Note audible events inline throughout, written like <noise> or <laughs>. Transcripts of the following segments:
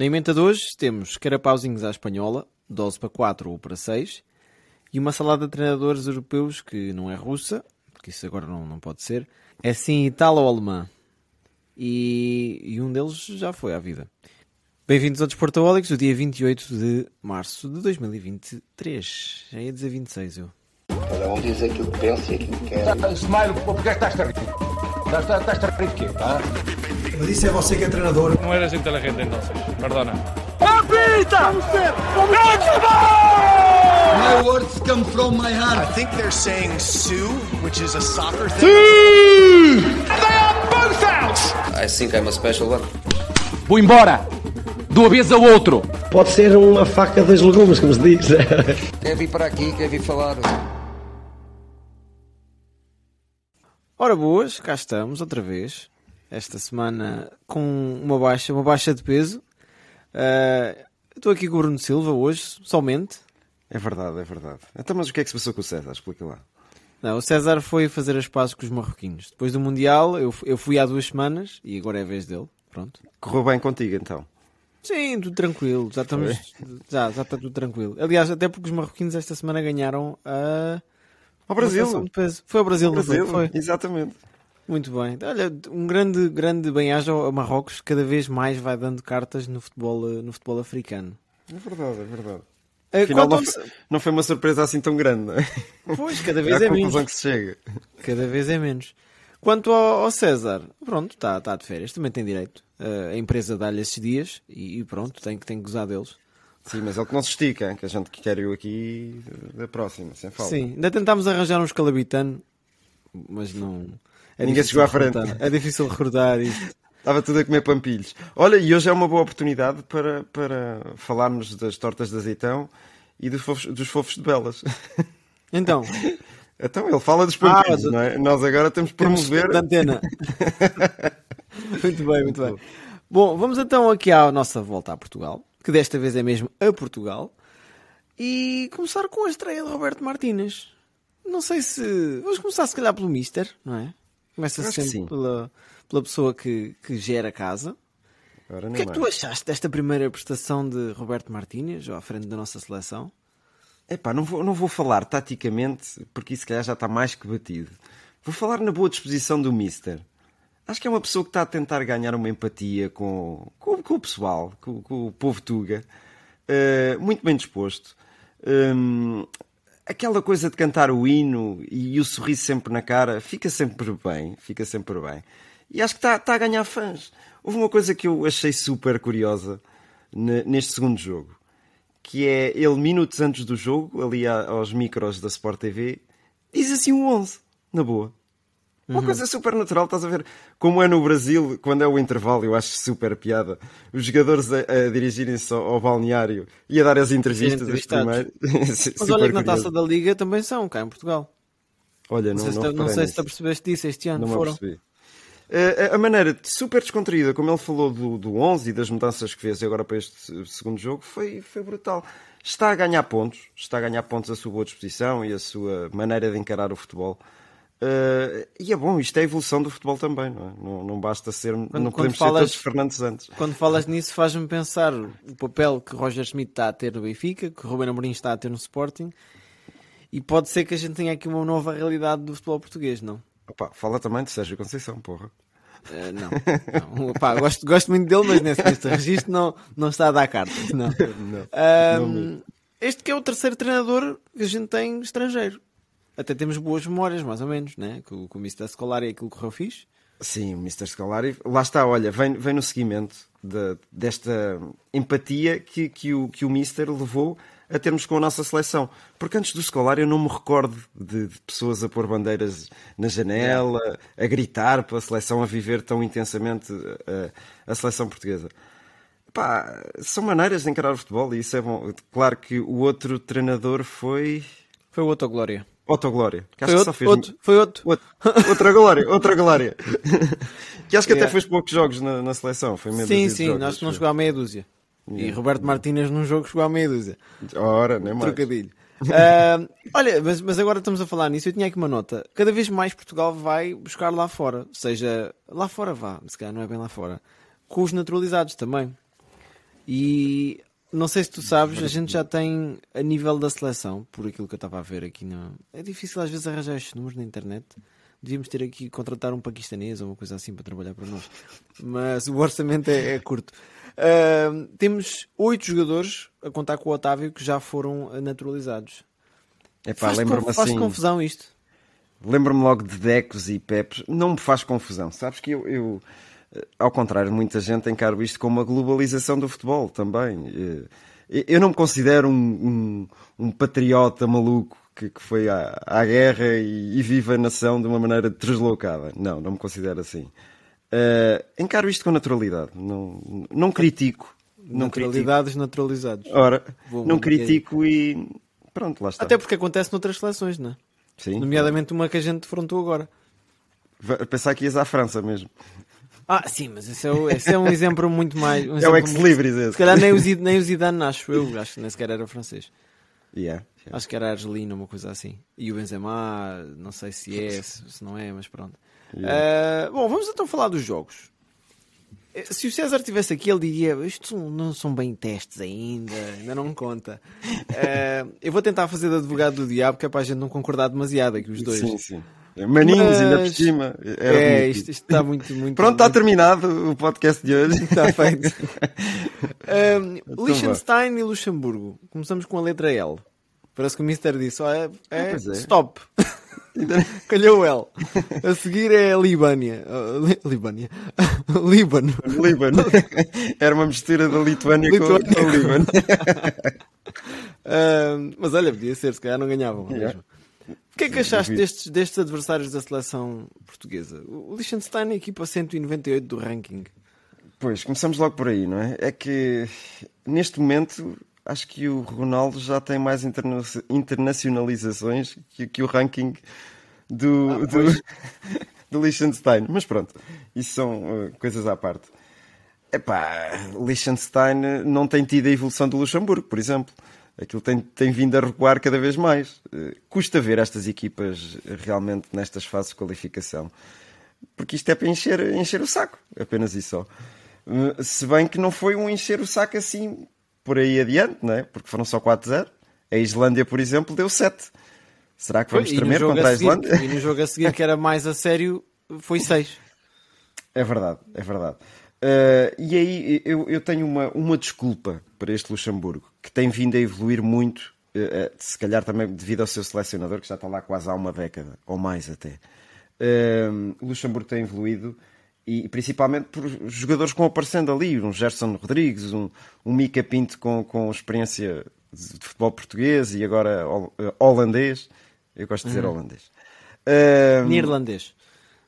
Na emenda de hoje temos carapauzinhos à espanhola, dose para 4 ou para 6, e uma salada de treinadores europeus que não é russa, porque isso agora não, não pode ser, é sim italo-alemã. E, e um deles já foi à vida. Bem-vindos ao Desportaólicos, o dia 28 de março de 2023. Já ia dizer 26, eu. Cada um diz aquilo que pensa e aquilo que quer. Smile, porque estás a rir? Estás, estás a rir de quê? Tá? Mas isso é você que é treinador. No eres inteligente entonces, perdona. My words come from my I heart. think they're saying Sue, which is a soccer thing. I think I'm a special one. Vou embora! De uma vez ao outro! Pode ser uma faca dos legumes, como se diz. <laughs> Quer vir para aqui, quer vir falar. Ora boas, cá estamos outra vez. Esta semana com uma baixa, uma baixa de peso. Ah, Estou aqui com o Bruno Silva hoje, somente. É verdade, é verdade. Então, mas o que é que se passou com o César? Explica lá. Não, o César foi fazer as pazes com os marroquinos. Depois do Mundial, eu, eu fui há duas semanas e agora é a vez dele. Pronto. Correu bem contigo, então? Sim, tudo tranquilo. Já estamos. Já, já está tudo tranquilo. Aliás, até porque os marroquinos esta semana ganharam a. Ao Brasil. Foi ao Brasil? Brasil, Foi. exatamente. Muito bem. Olha, um grande, grande bem-aja ao Marrocos, que cada vez mais vai dando cartas no futebol, eh, no futebol africano. É verdade, é verdade. Eh, Afinal, não não foi uma surpresa assim tão grande, não é? Pois, cada <laughs> É vez a é menos. que se chega. Cada vez é menos. Quanto ao, ao César, pronto, está está de férias, também tem direito. Eh, a empresa dá-lhe esses dias e, e pronto, tem, que- tem que gozar deles. Sim, mas ele que não se estica, que a gente quer eu aqui da próxima, sem falta. Sim, ainda tentámos arranjar um escalabitano, mas não. É Ninguém chegou à frente. É difícil recrutar isto. Estava tudo a comer pampilhos. Olha, e hoje é uma boa oportunidade para, para falarmos das tortas de azeitão e dos fofos, dos fofos de belas. <laughs> Então, Então, ele fala dos pampilhos, Ah, não é? Nós agora temos de promover... da antena. <laughs> muito bem, muito bem. Bom, vamos então aqui à nossa volta a Portugal, que desta vez é mesmo a Portugal, e começar com a estreia de Roberto Martínez. Não sei se. Vamos começar se calhar pelo Mister, não é? Começa que sempre pela, pela pessoa que, que gera a casa. Ora, O que é que tu achaste desta primeira prestação de Roberto Martínez à frente da nossa seleção? Epá, não vou, não vou falar taticamente, porque isso se calhar já está mais que batido. Vou falar na boa disposição do Mister. Acho que é uma pessoa que está a tentar ganhar uma empatia com, com, com o pessoal, com, com o povo Tuga. Eh, muito bem disposto. Hum, aquela coisa de cantar o hino e, o sorriso sempre na cara, fica sempre bem, fica sempre bem. E acho que está, está a ganhar fãs. Houve uma coisa que eu achei super curiosa ne- neste segundo jogo que é ele minutos antes do jogo, ali aos micros da Sport TV, diz assim o 11, na boa. Uma coisa super natural, estás a ver? Como é no Brasil, quando é o intervalo, eu acho super piada. Os jogadores a, a dirigirem-se ao, ao balneário e a dar as entrevistas. As primeiras. <laughs> Mas olha que na taça da Liga também são, cá em Portugal. Olha, Não, não, sei, não, se, não sei se nisso. te apercebeste disso este ano. Não foram. apercebi. Eh, a maneira super descontraída como ele falou do, do 11 e das mudanças que fez agora para este segundo jogo foi, foi brutal. Está a ganhar pontos, está a ganhar pontos a sua boa disposição e a sua maneira de encarar o futebol. Eh, e é bom, isto é a evolução do futebol também, não é? Não, não basta ser, não quando podemos falas- ser todos Fernandes Santos. Quando falas nisso, faz-me pensar o papel que Roger Schmidt está a ter no Benfica, que Ruben Amorim está a ter no Sporting, e pode ser que a gente tenha aqui uma nova realidade do futebol português, não? Opa, fala também de Sérgio Conceição, porra. Eh, não, não. Pá, gosto, gosto muito dele, mas nesse, neste registro não, não está a dar cartas. Não. <laughs> Ahm, este que é o terceiro treinador que a gente tem estrangeiro. Até temos boas memórias, mais ou menos, né? Com, com o Mr. Scolari aquilo correu fixe. Sim, o Mr. Scolari, lá está, olha, vem, vem no seguimento de- desta empatia que, que, o, que o Mister levou a termos com a nossa seleção. Porque antes do Scolari eu não me recordo de, de pessoas a pôr bandeiras na janela, a gritar pela seleção, a viver tão intensamente a, a seleção portuguesa. Pá, são maneiras de encarar o futebol e isso é bom. Claro que o outro treinador foi Foi o outro Glória. Otto Glória. Que Foi acho que outro, só fez outro, foi outro. Outra, outra glória, outra glória. <laughs> que acho que Yeah. até fez poucos jogos na, na seleção. Foi meio Sim, sim, jogos, nós que não acho chegou à meia dúzia. E Yeah. Roberto Martínez num jogo chegou à meia dúzia. Ora, nem mais. Trocadilho. Ah, <laughs> olha, mas, mas agora estamos a falar nisso. Eu tinha aqui uma nota. Cada vez mais Portugal vai buscar lá fora. Seja, lá fora vá, se calhar não é bem lá fora. Com os naturalizados também. E não sei se tu sabes, a gente já tem a nível da seleção, por aquilo que eu estava a ver aqui. No... É difícil às vezes arranjar estes números na internet. Devíamos ter aqui contratar um paquistanês ou uma coisa assim para trabalhar para nós. Mas o orçamento é, é curto. Uh, temos oito jogadores a contar com o Otávio que já foram naturalizados. Epá, faz, lembra-me conf- faz assim, confusão isto. Lembro-me logo de Decos e Pepes. Não me faz confusão. Sabes que eu, eu, ao contrário, muita gente encaro isto como uma globalização do futebol também. Eh, Eu não me considero um, um, um patriota maluco que, que foi à, à guerra e, e vive a nação de uma maneira deslocada. Não, não me considero assim. Eh, encaro isto com naturalidade. Não, não critico. Não critico. Naturalidades naturalizados. Ora, Vou- não critico e pronto, lá está. Até porque acontece noutras seleções, não é? Sim. Nomeadamente uma que a gente defrontou agora. Pensar que ias à França mesmo. Ah, sim, mas esse é, o- esse é um exemplo muito mais. Um <laughs> É o ex-libris esse. Se calhar nem o, Zid- nem o Zidane, acho eu. Acho que nem sequer era francês. Yeah, yeah. Acho que era argelino, uma coisa assim. E o Benzema, não sei se é, se não é, mas pronto. Ah, bom, vamos então falar dos jogos. Eh, Se o César estivesse aqui, ele diria: Isto não são bem testes ainda, ainda não conta. Ah, <laughs> eu vou tentar fazer de advogado do diabo, que é para a gente não concordar demasiado aqui, os dois. Sim, sim. Maninhos, Mas- ainda por cima. Era É, bonito. isto, isto está muito, muito. <laughs> Pronto, está terminado o podcast de hoje. Está feito. <laughs> Um, Então Liechtenstein e Luxemburgo. Começamos com a letra L. Parece que o Mister disse: ó, é, é, é. stop. <laughs> Calhou o L. A seguir é a Libânia. Uh, Li- Libânia. Líbano. Líbano. Era uma mistura da Lituânia com Lituânia. com o Líbano. Um, mas olha, podia ser, se calhar não ganhavam. Yeah. mesmo. O que é que achaste destes, destes adversários da seleção portuguesa? O Liechtenstein é a equipa 198 do ranking. Pois, começamos logo por aí, não é? É que neste momento acho que o Ronaldo já tem mais interna- internacionalizações que, que o ranking do, do, <laughs> do Liechtenstein. Mas pronto, isso são uh, coisas à parte. Epá, Liechtenstein não tem tido a evolução do Luxemburgo, por exemplo. Aquilo tem, tem vindo a recuar cada vez mais. Eh, Custa ver estas equipas realmente nestas fases de qualificação. Porque isto é para encher, encher o saco, apenas isso só. Eh, Se bem que não foi um encher o saco assim por aí adiante, não é? Porque foram só 4-0. A Islândia, por exemplo, deu 7. Será que vamos E tremer contra a a Islândia? E no jogo a seguir, que era mais a sério, foi 6. É verdade, é verdade. Uh, e aí eu, eu tenho uma, uma desculpa para este Luxemburgo, que tem vindo a evoluir muito, uh, se calhar também devido ao seu selecionador, que já está lá quase há uma década, ou mais até. Uh, o Luxemburgo tem evoluído, e principalmente por jogadores que vão aparecendo ali, um Gerson Rodrigues, um, um Mika Pinto com, com experiência de futebol português e agora hol- holandês. Eu gosto de dizer holandês. Uh, Neerlandês.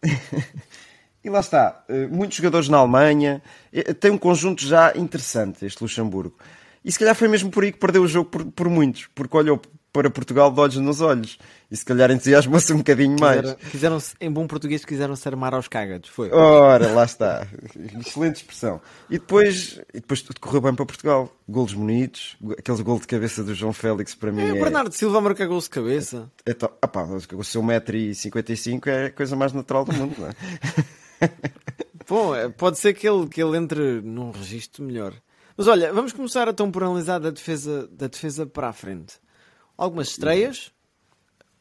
<laughs> e lá está, eh, muitos jogadores na Alemanha, eh, tem um conjunto já interessante este Luxemburgo. E se calhar foi mesmo por aí que perdeu o jogo por, por muitos, porque olhou para Portugal de olhos nos olhos e se calhar entusiasmou-se um bocadinho mais. Quiseram, quiseram em bom português, quiseram-se armar aos cágados. Foi. Ora, lá está. <laughs> Excelente expressão. E depois, e depois tudo correu bem para Portugal. Golos bonitos, aquele gol de cabeça do João Félix para mim É, é. o Bernardo Silva marca gols de cabeça. é to- ah pá, o seu 1,55m é a coisa mais natural do mundo, não é? <laughs> <laughs> Bom, é, pode ser que ele, que ele entre num registro melhor. Mas olha, vamos começar então por analisar da defesa, da defesa para a frente. Algumas estreias.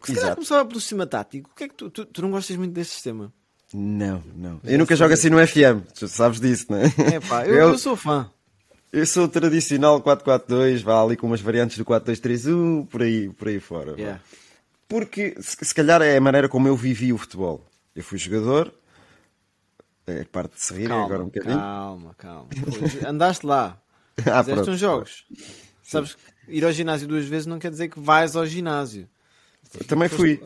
Se calhar começava pelo sistema tático. O que é que tu, tu, tu não gostas muito deste sistema? Não, não. Eu nunca jogo assim no FM, tu sabes disso, não é? É pá, eu, eu sou fã. Eu sou tradicional 4-4-2, vá ali com umas variantes do 4-2-3-1, por aí, por aí fora. Yeah. Porque se, se calhar é a maneira como eu vivi o futebol. Eu fui jogador, é parte de se rir Calma, agora um bocadinho. calma, calma. Andaste lá. <laughs> Ah, Fizeste pronto. uns jogos. Sabes que ir ao ginásio duas vezes não quer dizer que vais ao ginásio. Também fui.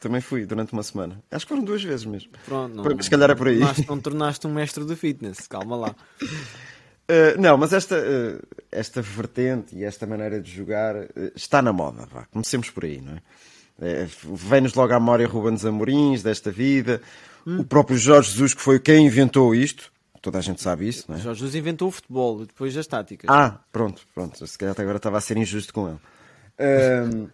Também fui durante uma semana. Acho que foram duas vezes mesmo. Pronto, não, se calhar é por aí. Tornaste, não tornaste um mestre de fitness. Calma lá. Uh, <laughs> não, mas esta, uh, esta vertente e esta maneira de jogar uh, está na moda. Vá. Comecemos por aí, não é? Vem-nos logo à memória Ruben Amorins desta vida, Hum. o próprio Jorge Jesus, que foi quem inventou isto. Toda a gente sabe isso, não é? Jorge Jesus inventou o futebol e depois as táticas. Ah, pronto, pronto. Se calhar até agora estava a ser injusto com ele. Ahm,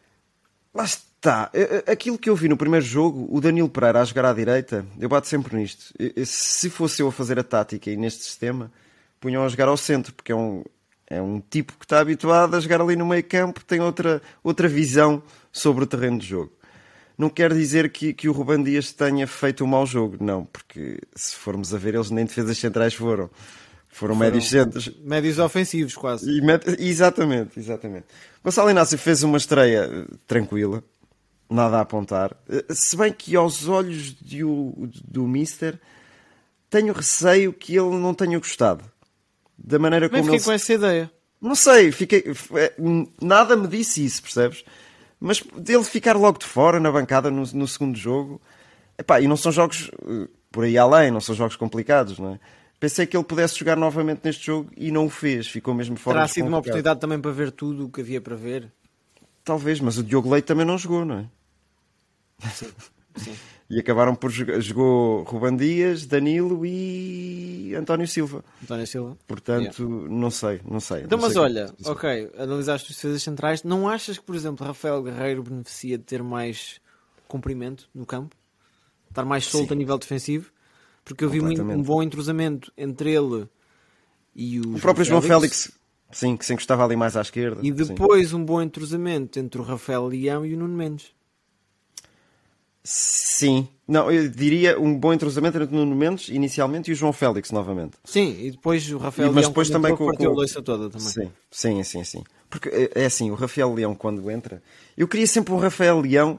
<laughs> lá está. Eh, eh, Aquilo que eu vi no primeiro jogo, o Danilo Pereira a jogar à direita, eu bato sempre nisto. Eh, Se fosse eu a fazer a tática e neste sistema, punham a jogar ao centro, porque é um, é um tipo que está habituado a jogar ali no meio campo, tem outra, outra visão sobre o terreno de jogo. Não quer dizer que, que o Ruben Dias tenha feito um mau jogo, não, porque se formos a ver, eles nem defesas centrais foram. Foram, médios centros. Médios ofensivos, quase. E. Exatamente, exatamente. Gonçalo Inácio fez uma estreia eh, tranquila, nada a apontar. Eh, Se bem que aos olhos do, do Mister tenho receio que ele não tenha gostado. Da maneira Também como fiquei ele... com essa ideia. Não sei, fiquei... é, nada me disse isso, percebes? Mas dele ficar logo de fora na bancada no, no segundo jogo... Epá, e não são jogos eh, por aí além, não são jogos complicados, não é? Pensei que ele pudesse jogar novamente neste jogo e não o fez, ficou mesmo fora Terá sido uma oportunidade também para ver tudo o que havia para ver. Talvez, mas o Diogo Leite também não jogou, não é? <laughs> E acabaram por jogar. Jogou Ruban Dias, Danilo e António Silva. António Silva. Portanto, não sei, não sei. Então, não mas sei olha, como- ok, analisaste os defesas centrais. Não achas que, por exemplo, Rafael Guerreiro beneficia de ter mais comprimento no campo? Estar mais solto Sim. a nível defensivo? Porque eu vi um bom entrosamento entre ele e o, O próprio João Félix, sim, que se encostava ali mais à esquerda. E sim. depois um bom entrosamento entre o Rafael Leão e o Nuno Mendes. Sim. Não, eu diria um bom entrosamento entre o Nuno Mendes inicialmente e o João Félix novamente. Sim, e depois o Rafael Mas Leão depois também com- partiu com- a toda também. Sim, sim, sim, sim. Porque é é assim, o Rafael Leão quando entra, eu queria sempre um Rafael Leão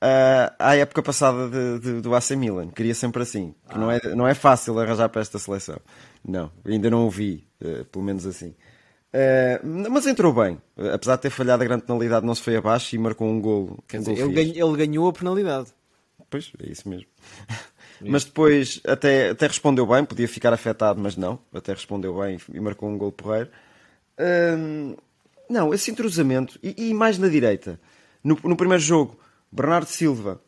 ah, à época passada de- de- do AC Milan, queria sempre assim, que não, é, não é fácil arranjar para esta seleção. Não, ainda não o vi, eh, pelo menos assim. Eh, mas entrou bem, apesar de ter falhado a grande penalidade, não se foi abaixo e marcou um golo. Um dizer, golo ele, ganha- ele ganhou a penalidade. Pois, é isso mesmo. <laughs> Mas depois até, até respondeu bem, podia ficar afetado, mas não. Até respondeu bem e marcou um gol porreiro. Hum, não, esse entrosamento, e, e mais na direita. No, no primeiro jogo, Bernardo Silva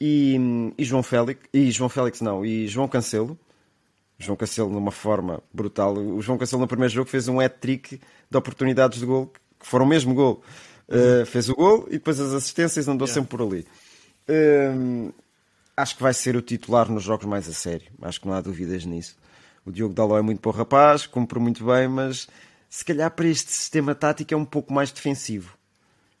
e, e João Félix, e João Félix não, e João Cancelo. João Cancelo numa forma brutal. O João Cancelo no primeiro jogo fez um hat-trick de oportunidades de gol, que foram mesmo gol. Uh, fez o gol e depois as assistências andou sempre por ali. Hum, acho que vai ser o titular nos jogos mais a sério. Acho que não há dúvidas nisso. O Diogo Daló é muito bom rapaz, cumpre muito bem, mas se calhar para este sistema tático é um pouco mais defensivo.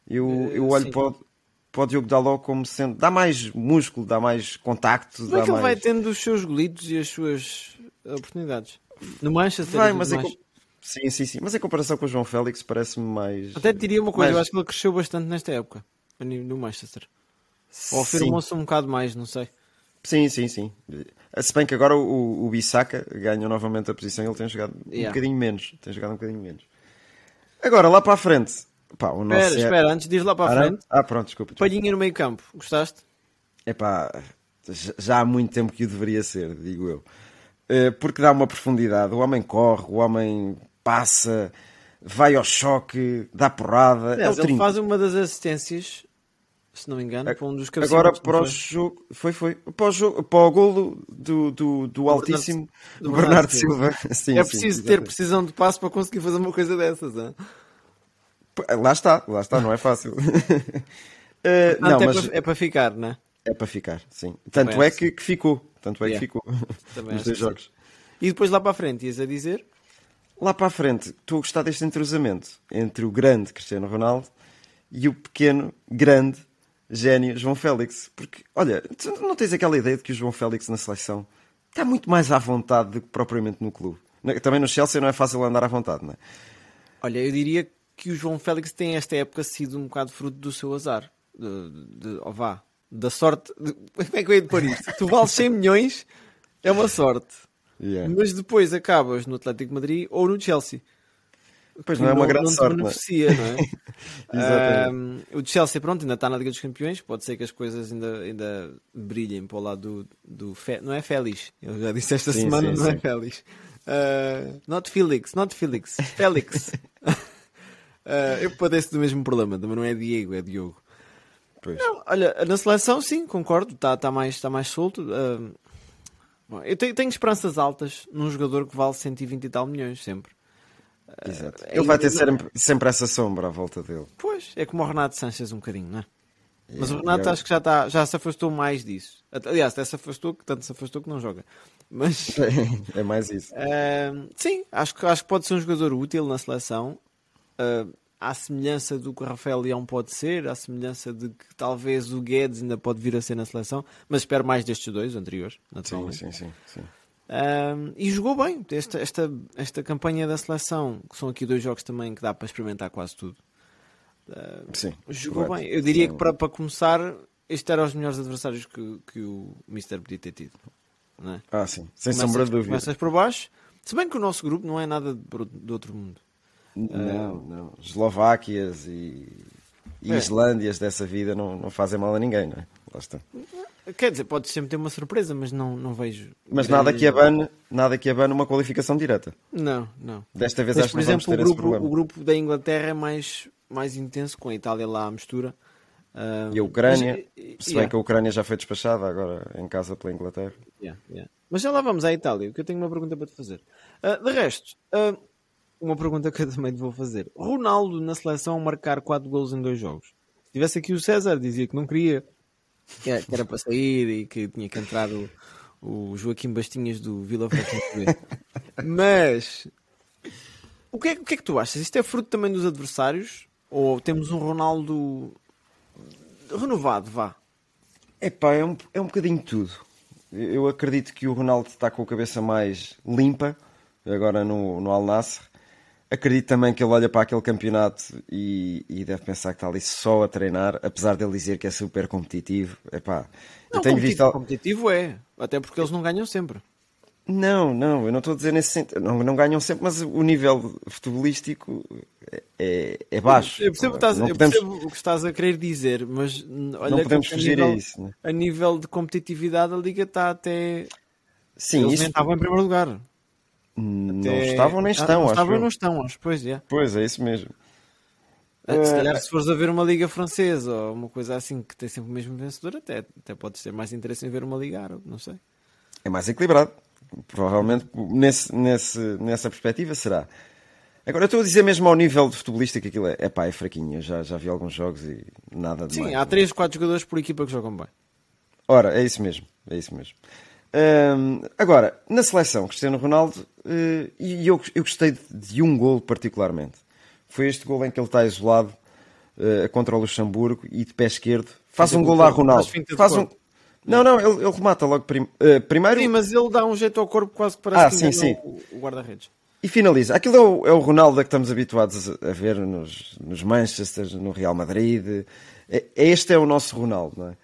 Eu, eu olho sim. para o, para o Diogo Daló como sendo. dá mais músculo, dá mais contacto. Como é que ele vai mais... tendo os seus golitos e as suas oportunidades? No Manchester Vai, mas é mais. com- Sim, sim, sim. Mas em comparação com o João Félix parece-me mais. Até te diria uma coisa, mais- eu acho que ele cresceu bastante nesta época, no Manchester. Ou afirmou-se um bocado mais, não sei. Sim, sim, sim. Se bem que agora o, o Bissaka ganhou novamente a posição ele tem jogado um Yeah. bocadinho menos. Tem jogado um bocadinho menos. Agora, lá para a frente. Pá, o nosso Espera, é- espera, antes de ir lá para a frente, Ah, pronto, desculpa. desculpa. palhinha no meio campo, gostaste? Epá, já- já há muito tempo que o deveria ser, digo eu. Eh, Porque dá uma profundidade. O homem corre, o homem passa, vai ao choque, dá porrada. é Aliás, ele 30. faz uma das assistências, se não me engano, para um dos. Agora para o jogo, foi, foi. Para o, jogo, para o golo do, do, do altíssimo do Bernardo, Bernardo Silva. <laughs> Sim, É sim, preciso ter exatamente. precisão de passo para conseguir fazer uma coisa dessas. hein? Lá está, lá está, não é fácil. <laughs> Eh, não, é, mas para, é para ficar, não é? é para ficar, sim. Tanto Também é que, que ficou. Tanto é Yeah. que ficou <laughs> Também nos dois sim. jogos. E depois lá para a frente, ias a dizer? Lá para a frente, estou a gostar deste entrosamento entre o grande Cristiano Ronaldo e o pequeno, grande, gênio João Félix. Porque, olha, tu não tens aquela ideia de que o João Félix na seleção está muito mais à vontade do que propriamente no clube. Também no Chelsea não é fácil andar à vontade, não é? Olha, eu diria que o João Félix tem esta época sido um bocado fruto do seu azar. De, de, oh vá, da sorte. de- <laughs> como é que eu ia de pôr isto? Tu vales 100 milhões, é uma sorte. Yeah. Mas depois acabas no Atlético de Madrid ou no Chelsea. Pois não é uma grande não te sorte, não é? beneficia, não é? <laughs> Ahm, o Chelsea, pronto, ainda está na Liga dos Campeões. Pode ser que as coisas ainda, ainda brilhem para o lado do. do Fe- não é Félix. Eu já disse esta Sim, semana, sim, não é sim. Félix. Ah, not Felix, not Felix. Félix. <laughs> Ah, eu padeço do mesmo problema, também não é Diego, é Diogo. Não, olha, na seleção, sim, concordo, está tá mais, tá mais solto. Ah, bom, eu tenho, tenho esperanças altas num jogador que vale 120 e tal milhões, sempre. Exato. é Ele vai ter sempre, sempre essa sombra à volta dele. Pois, é como o Renato Sanches um bocadinho, não é? Mas o Renato yeah. acho que já, está, já se afastou mais disso. Aliás, até se afastou, que tanto se afastou que não joga. Mas <laughs> É mais isso. uh, sim, acho que, acho que pode ser um jogador útil na seleção. Uh, à semelhança do que o Rafael Leão pode ser, à semelhança de que talvez o Guedes ainda pode vir a ser na seleção, mas espero mais destes dois anteriores, Sim, sim, sim. sim. Um, e jogou bem esta, esta, esta campanha da seleção, que são aqui dois jogos também que dá para experimentar quase tudo. sim Jogou correto. bem. Eu diria Sim. que para, para começar, estes eram os melhores adversários que, que o Mister podia ter tido. É? Ah, sim. Sem Começas- sombra de dúvida. Começas por baixo, se bem que o nosso grupo não é nada de, de outro mundo. Não, não. Eslováquias e, e É. Islândias dessa vida não, não fazem mal a ninguém, não é? Lá está. Quer dizer, pode sempre ter uma surpresa, mas não, não vejo. Mas nada que abane, nada que abane uma qualificação direta. Não, não. Desta vez Mas, acho por que não vamos exemplo, o grupo, o grupo da Inglaterra é mais, mais intenso, com a Itália lá à mistura. Ah, E a Ucrânia, mas, se bem yeah, que a Ucrânia já foi despachada agora em casa pela Inglaterra. yeah, yeah. Mas já lá vamos à Itália, que eu tenho uma pergunta para te fazer. Ah, de resto, ah, uma pergunta que eu também te vou fazer. Ronaldo na seleção marcar 4 golos em dois jogos. Se tivesse aqui o César, dizia que não queria, que era, para sair e que tinha que entrar o, o Joaquim Bastinhas do Vila Franca. <laughs> Mas o que, é, o que é que tu achas? Isto é fruto também dos adversários? Ou temos um Ronaldo renovado, vá? Epá, é um, é um bocadinho tudo. Eu acredito que o Ronaldo está com a cabeça mais limpa, agora no, no Al. Acredito também que ele olha para aquele campeonato e, e deve pensar que está ali só a treinar, apesar de ele dizer que é super competitivo. Epá, Não, eu tenho competitivo, visto. competitivo é, até porque eles não ganham sempre. Não, não, eu não estou a dizer nesse sentido. Não, não ganham sempre, mas o nível futebolístico é, é baixo. Eu percebo, o que estás, eu podemos- percebo o que estás a querer dizer, mas olha Não que podemos a fugir nível, a isso, né? A nível de competitividade, a Liga está até. Sim, eles isso estavam em primeiro lugar. Não Até- estavam nem Ah, estão, não acho estavam eu. não estão, acho. Pois é. Pois, é isso mesmo. Se calhar, Eh, se fores a ver uma Liga Francesa ou uma coisa assim que tem sempre o mesmo vencedor, até, até podes ter mais interesse em ver uma Liga Árabe, não sei. É mais equilibrado. Provavelmente nesse, nesse, nessa perspectiva será. Agora, eu estou a dizer mesmo ao nível de futebolista que aquilo é, é pá, é fraquinho. Eu já, já vi alguns jogos e nada de Sim, mais. há 3, 4 jogadores por equipa que jogam bem. Ora, é isso mesmo. É isso mesmo. Hum, agora, na seleção, Cristiano Ronaldo, eh, e eu, eu gostei de, de um gol particularmente. Foi este gol em que ele está isolado eh, contra o Luxemburgo e de pé esquerdo. Faz Finta um de gol lá, corpo, Ronaldo. faz um... Não, não, ele, ele remata logo prim... eh, primeiro. Sim, mas ele dá um jeito ao corpo quase que parece Ah, que sim, enganou o- o guarda-redes. E finaliza. Aquilo é o, é o Ronaldo a que estamos habituados a a ver nos, nos Manchester, no Real Madrid. É- Este é o nosso Ronaldo, não é?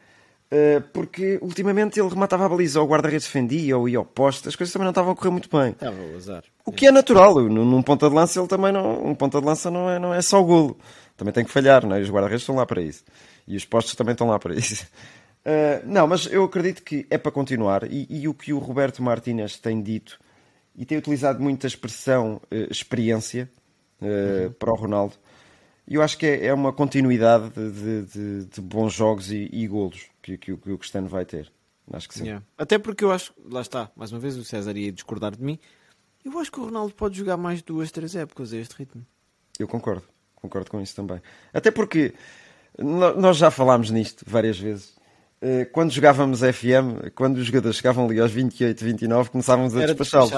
Eh, Porque ultimamente ele rematava a baliza, ou o guarda-redes defendia, ou ia ao poste, as coisas também não estavam a correr muito bem. Estava o azar. O que é natural, num ponta de lança ele também não, um ponta de lança não é, não é só o golo. Também tem que falhar, não é? Os guarda-redes estão lá para isso. E os postos também estão lá para isso. <laughs> Eh, não, mas eu acredito que é para continuar e, e o que o Roberto Martínez tem dito e tem utilizado muito a expressão eh, experiência eh, para o Ronaldo. E eu acho que é, é uma continuidade de, de- de- de bons jogos e, e golos que, que o- que o Cristiano vai ter. Acho que sim. Yeah. Até porque eu acho, lá está, mais uma vez o César ia discordar de mim. Eu acho que o Ronaldo pode jogar mais duas, três épocas a este ritmo. Eu concordo, concordo com isso também. Até porque nós já falámos nisto várias vezes. Eh, Quando jogávamos FM, quando os jogadores chegavam ali aos 28, 29, começávamos a despachá-los.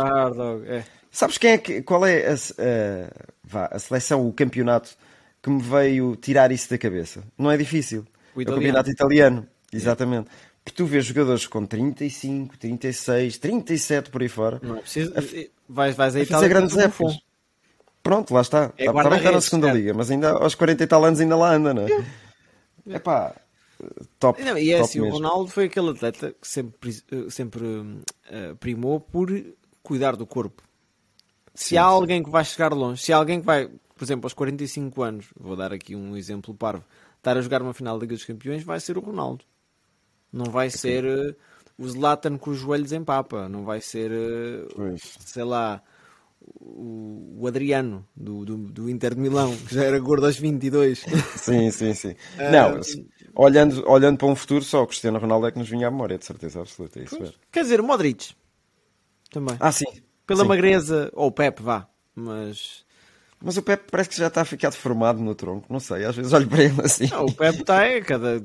é. Sabes quem é que, qual é a, a- vá, a seleção, o campeonato que me veio tirar isso da cabeça? Não é difícil. O É o italiano. campeonato italiano, exatamente. Porque tu vês jogadores com 35, 36, 37 por aí fora Não é preciso. Vais, vais a a fazer grandes o épocas. Pronto, lá está. É Está está bem que está na segunda certo. liga, mas ainda aos 40 e tal anos ainda lá anda, não é? É pá, top. Não, e é top assim, o mesmo. Ronaldo foi aquele atleta que sempre, eh, sempre eh, primou por cuidar do corpo. Se há alguém que vai chegar longe, se há alguém que vai, por exemplo, aos 45 anos, vou dar aqui um exemplo parvo, estar a jogar uma final da Liga dos Campeões, vai ser o Ronaldo. Não vai ser eh, o Zlatan com os joelhos em papa, não vai ser, eh, sei lá, o, o Adriano do, do, do Inter de Milão, que já era gordo aos 22. <laughs> Sim, sim, sim. Ah, não, olhando, olhando para um futuro, só o Cristiano Ronaldo é que nos vinha à memória, de certeza absoluta. é Isso mesmo. Quer dizer, o Modric também. Ah, sim. Pela sim. magreza, ou o Pep, vá. Mas Mas o Pepe parece que já está a ficar deformado no tronco, não sei. Às vezes olho para ele assim. não, o Pep está, é, cada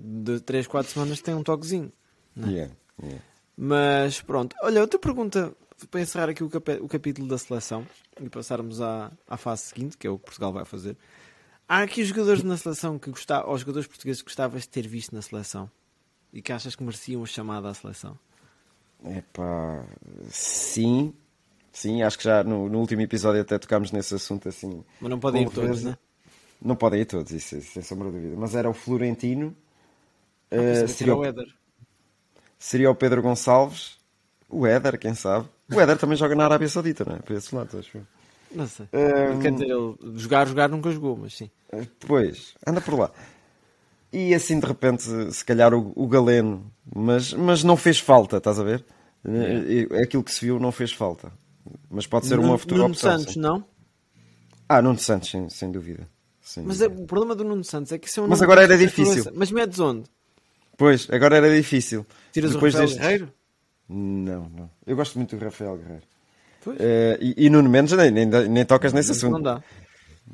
3, 4 semanas tem um toquezinho. Yeah, yeah. Mas pronto. Olha, outra pergunta para encerrar aqui o, o capítulo da seleção e passarmos à, à fase seguinte, que é o que Portugal vai fazer. Há aqui jogadores na seleção que gostavam, ou jogadores portugueses que gostavas de ter visto na seleção e que achas que mereciam a chamada à seleção? Epá, sim, sim, acho que já no, no último episódio até tocámos nesse assunto assim. Mas não podem ir todos, né? Não podem ir todos, isso, sem sombra de dúvida. Mas era o Florentino, uh, seria, o Éder. seria o Pedro Gonçalves, o Éder, quem sabe. O Éder também joga na Arábia Saudita, não é? Por esse lado, acho eu. Não sei. Um... Quer dizer, ele jogar, jogar nunca jogou, mas sim. Pois, anda por lá. E assim de repente, se calhar o, o Galeno, mas, mas não fez falta, estás a ver? É. Aquilo que se viu não fez falta. Mas pode ser Nuno, uma futura Nuno opção. Santos, sim. não? Ah, Nuno Santos, sem, sem dúvida. Sem mas dúvida. É, o problema do Nuno Santos é que isso é um Mas agora era difícil. Mas metes onde? Pois, agora era difícil. Tiras Depois o Rafael deste... Guerreiro? Não, não. Eu gosto muito do Rafael Guerreiro. Pois. Uh, e, e Nuno Mendes nem, nem, nem tocas nesse assunto. Não dá.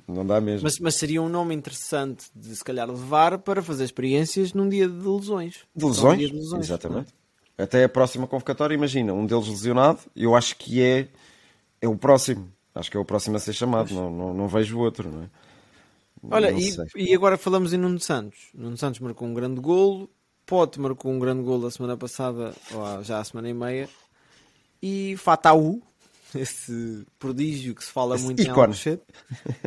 Não dá mesmo. Mas, mas, seria um nome interessante de se calhar levar para fazer experiências num dia de lesões. De lesões? Um de lesões Exatamente. Não? Até a próxima convocatória, imagina, um deles lesionado, eu acho que é, é o próximo. Acho que é o próximo a ser chamado, não, não, não, vejo outro, não é? Olha, e, e, agora falamos em Nuno Santos. Nuno Santos marcou um grande golo, Pote marcou um grande golo a semana passada, ou já há semana e meia, e Fataú, <laughs> esse prodígio que se fala esse muito ícone. em Alcochete,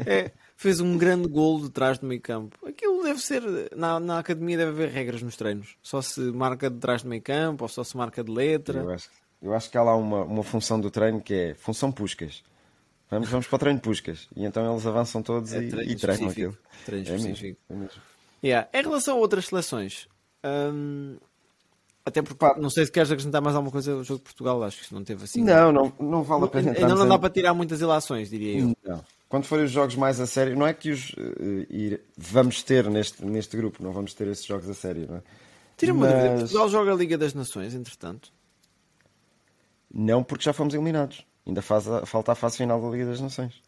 é, fez um grande golo de trás do meio campo. Aquilo deve ser, na, na academia deve haver regras nos treinos. Só se marca de trás do meio campo, ou só se marca de letra. Eu acho, eu acho que há lá uma, uma função do treino que é função puscas. Vamos, vamos para o treino puscas. E então eles avançam todos é e, treino e treinam aquilo. Treino é específico. Mesmo, é mesmo. Yeah. Em relação a outras seleções, hum, até porque Pá, não sei se queres acrescentar mais alguma coisa ao jogo de Portugal, acho que não teve assim. Não, não, não vale a pena. Ainda não dá para tirar muitas ilações, diria eu. Não. Quando forem os jogos mais a sério, não é que os uh, ir, vamos ter neste, neste grupo, não vamos ter esses jogos a sério, não é? Tira-me Mas... uma dúvida, Portugal joga a Liga das Nações, entretanto? Não, porque já fomos eliminados. Ainda faz a, falta a fase final da Liga das Nações.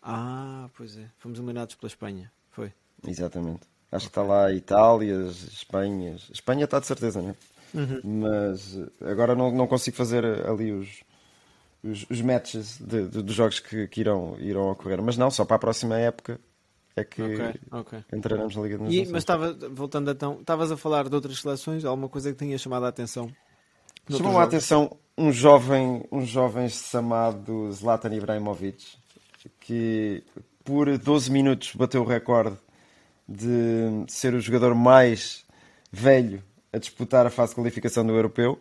Ah, pois é. Fomos eliminados pela Espanha, foi. Exatamente. Acho okay. que está lá Itália, Espanha. Espanha está de certeza, não é? Uhum. Mas agora não, não consigo fazer ali os, os, os matches de, de, dos jogos que, que, irão, irão ocorrer. Mas não, só para a próxima época é que okay, okay. entraremos na Liga das e, Nações. Mas estava, voltando então, estavas a falar de outras seleções, alguma coisa que tenha chamado a atenção? Chamou a atenção um jovem, um jovem chamado Zlatan Ibrahimovic, que por 12 minutos bateu o recorde de ser o jogador mais velho a disputar a fase de qualificação do Europeu.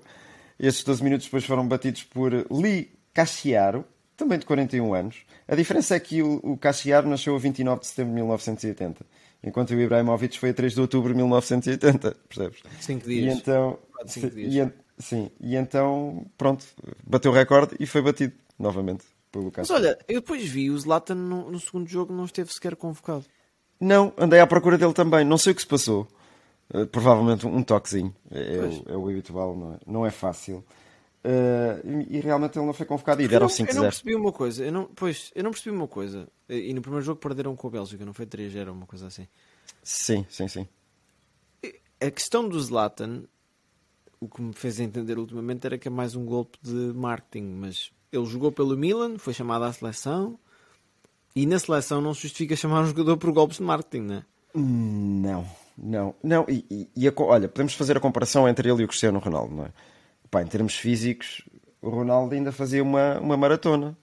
Estes 12 minutos depois foram batidos por Lee Cachiaro, também de 41 anos. A diferença é que o, o Cachiaro nasceu a 29 de setembro de 1980, enquanto o Ibrahimovic foi a 3 de outubro de 1980, percebes? 5 dias. E então, cinco dias. E, sim, e então, pronto, bateu o recorde e foi batido novamente pelo. Mas olha, eu depois vi o Zlatan no, no segundo jogo não esteve sequer convocado. Não, andei à procura dele também. Não sei o que se passou. Uh, provavelmente um toquezinho. É, o, é o habitual, não é, não é fácil. Uh, e, e, realmente ele não foi convocado e deram 5 Eu não percebi uma coisa. Eu não, pois, eu não percebi uma coisa. E no primeiro jogo perderam com a Bélgica, não foi 3 era uma coisa assim. Sim, sim, sim. A questão do Zlatan, o que me fez entender ultimamente era que é mais um golpe de marketing. Mas ele jogou pelo Milan, foi chamado à seleção e na seleção não se justifica chamar um jogador por golpes de marketing, não é? Não, não, não. E, e, e a, olha, podemos fazer a comparação entre ele e o Cristiano Ronaldo, não é? Pá, em termos físicos, o Ronaldo ainda fazia uma, uma maratona.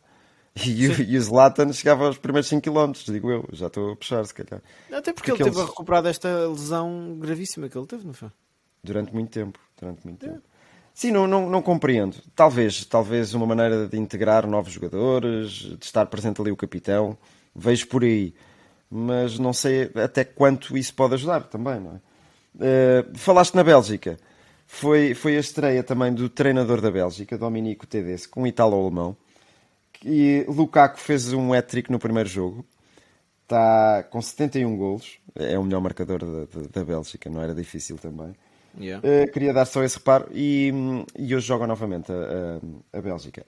E, o, e o Zlatan chegava aos primeiros 5 km, digo eu. Já estou a puxar, se calhar. Até porque, porque ele teve a recuperar desta lesão gravíssima que ele teve, não foi? Durante muito tempo. Durante muito tempo. É. Sim, não, não, não compreendo. Talvez, talvez uma maneira de integrar novos jogadores, de estar presente ali o capitão. Vejo por aí. Mas não sei até quanto isso pode ajudar também, não é? Uh, falaste na Bélgica. Foi, foi a estreia também do treinador da Bélgica, Dominico Tedesco, com um italo-alemão. E Lukaku fez um hat-trick no primeiro jogo. Está com 71 golos. É o melhor marcador da, da, da Bélgica, não era difícil também. Yeah. Uh, queria dar só esse reparo e, e hoje joga novamente a, a, a, Bélgica.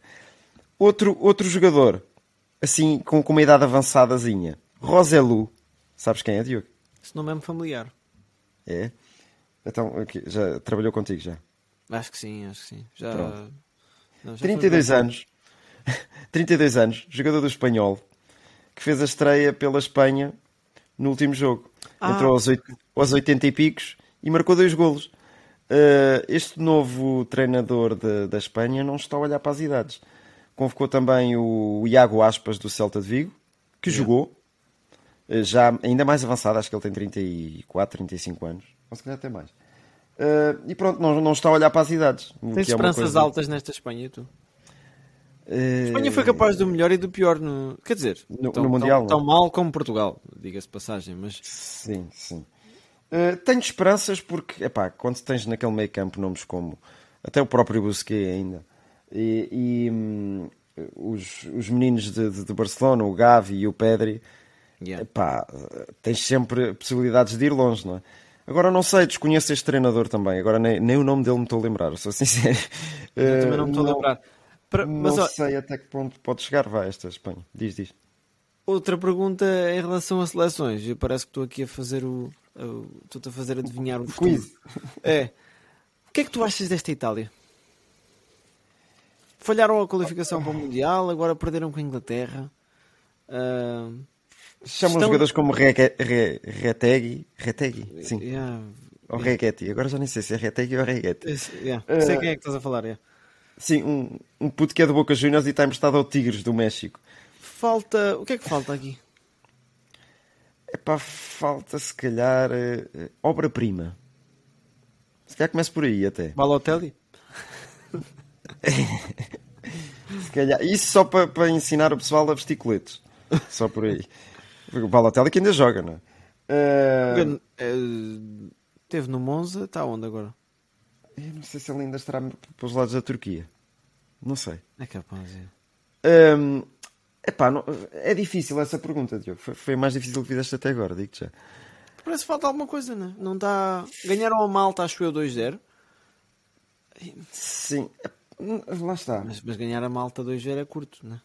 Outro, outro jogador, assim, com, com uma idade avançadazinha, Roselu. Sabes quem é, Diogo? Esse nome é-me familiar. É? Então, já trabalhou contigo já? Acho que sim, acho que sim. Já, não, já 32 foi bem. anos. <laughs> 32 anos, jogador do espanhol, que fez a estreia pela Espanha no último jogo. Ah. Entrou aos, aos 80 e picos e marcou dois golos. Uh, este novo treinador de- da Espanha não está a olhar para as idades. Convocou também o Iago Aspas do Celta de Vigo, que jogou, uh, já ainda mais avançado, acho que ele tem 34, 35 anos, ou se calhar até mais. Uh, e pronto, não, não está a olhar para as idades. Tens que é esperanças coisa- altas nesta Espanha, tu? Uh, A Espanha foi capaz do melhor e do pior no. Quer dizer, No- tão, no Mundial, tão, tão não? mal como Portugal, diga-se passagem, mas Sim, sim. Uh, tenho esperanças porque, epá, quando tens naquele meio campo nomes como até o próprio Busquets ainda e, e, hum, os, os meninos de, de- de Barcelona, o Gavi e o Pedri, Yeah. epá, tens sempre possibilidades de ir longe, não é? Agora não sei, desconheço este treinador também. Agora nem, nem o nome dele me estou a lembrar, sou sincero. eu também não me estou a lembrar. Para- mas não ó, sei até que ponto pode chegar, vai, esta Espanha. Diz, diz. Outra pergunta em relação a seleções. Eu parece que estou aqui a fazer o. Estou-te a fazer adivinhar o quiz. É. O que é que tu achas desta Itália? Falharam a qualificação para o Mundial, agora perderam com a Inglaterra. Ah, Chamam Estão- jogadores como Retegui, Retegui, sim. yeah, Ou Reguetti, agora já nem sei se é Retegui ou Reguetti. esse- yeah. Sei quem é que estás a falar. yeah. Sim, um, um puto que é do Boca Juniors e está emprestado ao Tigres do México. Falta. O que é que falta aqui? Epá, falta se calhar eh, obra-prima. Se calhar começa por aí até. Balotelli? <laughs> Se calhar. Isso só para, para ensinar o pessoal a vestir coletes. Só por aí. O Balotelli que ainda joga, não é? Eh, Teve no Monza, está onde agora? eu não sei se ele ainda estará para os lados da Turquia. Não sei. É capaz, é. Hum, epá, não- é difícil essa pergunta, Diogo. Foi, foi mais difícil que fizeste até agora, digo já. Parece que falta alguma coisa, né? não está. Ganharam a Malta, acho eu, 2-0. Sim, é- lá está. Mas, mas ganhar a Malta 2-0 é curto, né?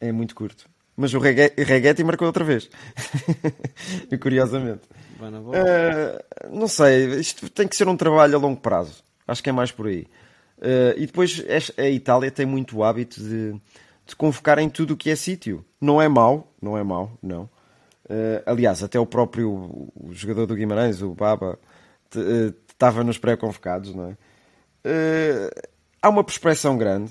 É muito curto. Mas o Regue- Reguetti marcou outra vez. <laughs> Curiosamente. Ah, não sei, isto tem que ser um trabalho a longo prazo. Acho que é mais por aí. Ah, e depois a Itália tem muito o hábito de, de convocar em tudo o que é sítio. Não é mau, não é mau, não. Ah, aliás, até o próprio o jogador do Guimarães, o Baba, eh, estava nos pré-convocados, não é? Ah, há uma prospeção grande.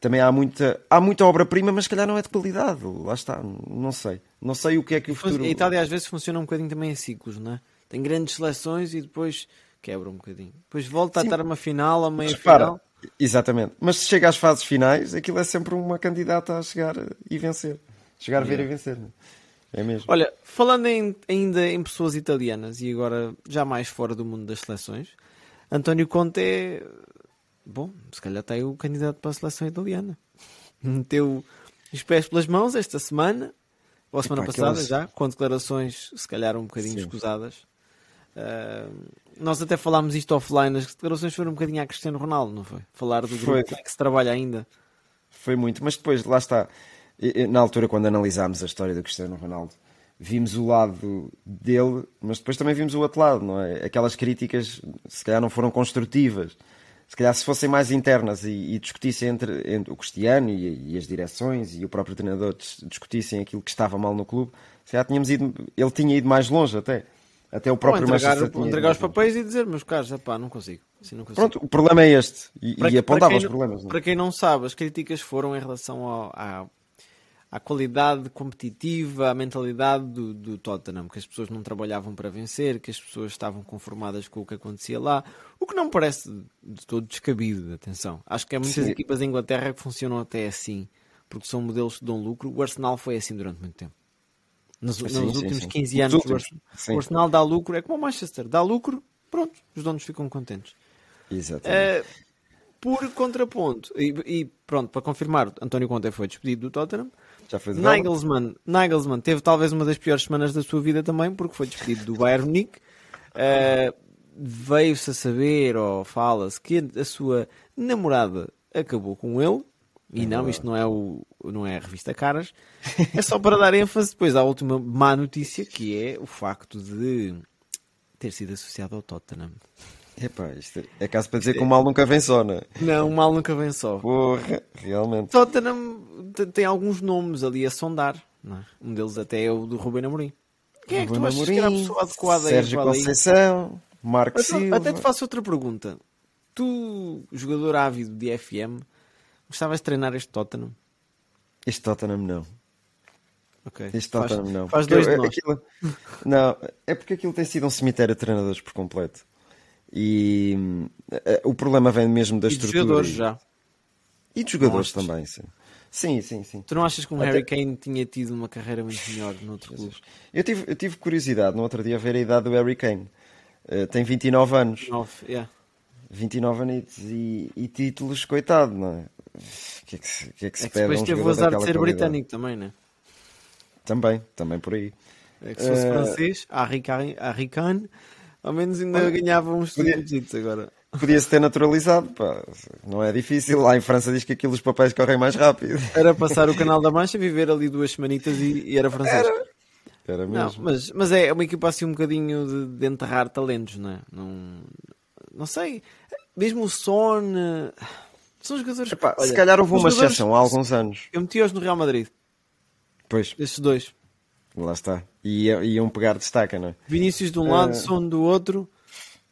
Também há muita, há muita obra-prima, mas se calhar não é de qualidade. Lá está, não sei. Não sei o que é que o futuro. A Itália às vezes funciona um bocadinho também em ciclos, né? Tem grandes seleções e depois quebra um bocadinho. Depois volta a estar uma final, a meia Repara, final. Exatamente. Mas se chega às fases finais, aquilo é sempre uma candidata a chegar e vencer. Chegar a ver e vencer. não É É mesmo. Olha, falando em- ainda em pessoas italianas e agora já mais fora do mundo das seleções, António Conte é. Bom, se calhar está aí o candidato para a seleção italiana. <laughs> Meteu os pés pelas mãos esta semana, ou a semana Epá, passada aquelas- já, com declarações se calhar um bocadinho Sim. escusadas. Ah, nós até falámos isto offline, as declarações foram um bocadinho a Cristiano Ronaldo, não foi? Falar do grupo como é que se trabalha ainda. Foi muito, mas depois, lá está. Na altura, quando analisámos a história do Cristiano Ronaldo, vimos o lado dele, mas depois também vimos o outro lado, não é? Aquelas críticas, se calhar, não foram construtivas. Se calhar, se fossem mais internas e, e discutissem entre, entre o Cristiano e, e as direções e o próprio treinador dis- discutissem aquilo que estava mal no clube, se calhar tínhamos ido, ele tinha ido mais longe até. Até o Ou próprio entregar, Manchester entregar os longe. papéis e dizer, meus caros, epá, não consigo. Assim não consigo. Pronto, o problema é este. E, Para e apontava os problemas. não é? Para quem não sabe, as críticas foram em relação ao- à, à qualidade competitiva, à mentalidade do, do Tottenham, que as pessoas não trabalhavam para vencer, que as pessoas estavam conformadas com o que acontecia lá, o que não parece de todo descabido, atenção. Acho que há muitas Sim. equipas em Inglaterra que funcionam até assim, porque são modelos que dão lucro. O Arsenal foi assim durante muito tempo. Nos, nos sim, últimos sim. 15 Nos anos, o últimos, o Arsenal dá lucro, é como o Manchester, dá lucro, pronto, os donos ficam contentes. Exatamente. Uh, por contraponto, e, e pronto, para confirmar, António Conte foi despedido do Tottenham. Já foi? Nagelsmann, Nagelsmann teve talvez uma das piores semanas da sua vida também, porque foi despedido do Bayern Munique. Uh, <laughs> Veio-se a saber, ou fala-se, que a sua namorada acabou com ele. E não, isto não é, o, não é a revista Caras. É só para dar ênfase depois à última má notícia, que é o facto de ter sido associado ao Tottenham. Epá, isto é caso para dizer que o mal nunca vem só, não é? Não, o mal nunca vem só. Porra, realmente. Tottenham te- tem alguns nomes ali a sondar. É? Um deles até é o do Ruben Amorim. Quem é que tu achas que era a Amorim, pessoa adequada Sérgio ali? Conceição, Marco Silva. até te faço outra pergunta. Tu, jogador ávido de FM, gostavas de treinar este Tottenham? Este Tottenham não. Ok. Este Faz- Tottenham não. Faz dois eu- aquilo- Não, é porque aquilo tem sido um cemitério de treinadores por completo. E eh, o problema vem mesmo da E estrutura. jogadores e- já. E de jogadores também, sim. Sim, sim, sim. Tu não achas que um Até- Harry Kane tinha tido uma carreira muito melhor noutro clube? Eu tive, eu tive curiosidade no outro dia a ver a idade do Harry Kane. Eh, tem 29 anos. Nove, yeah. 29 anitos e, e títulos, coitado, não é? O que é que se, que é que se É que pede a depois um teve o azar de ser qualidade? britânico também, né? Também, também por aí. É que se fosse Eh, francês, Harry Kane, ao menos ainda ganhava uns podia- agora. Podia-se ter naturalizado, pá. não é difícil. Lá em França diz que aquilo os papéis correm mais rápido. Era passar o Canal da Mancha, viver ali duas semanitas e, e era francês. Era Não, mesmo. mas, mas é uma equipa assim um bocadinho de, de enterrar talentos, não é? Não, não sei. Mesmo o Son. São jogadores. Epá, olha, se calhar houve uma exceção há alguns anos. Eu meti-os no Real Madrid, Pois, estes dois. lá está. E ia- iam pegar destaca, não é? Vinícius de um lado, Son do outro,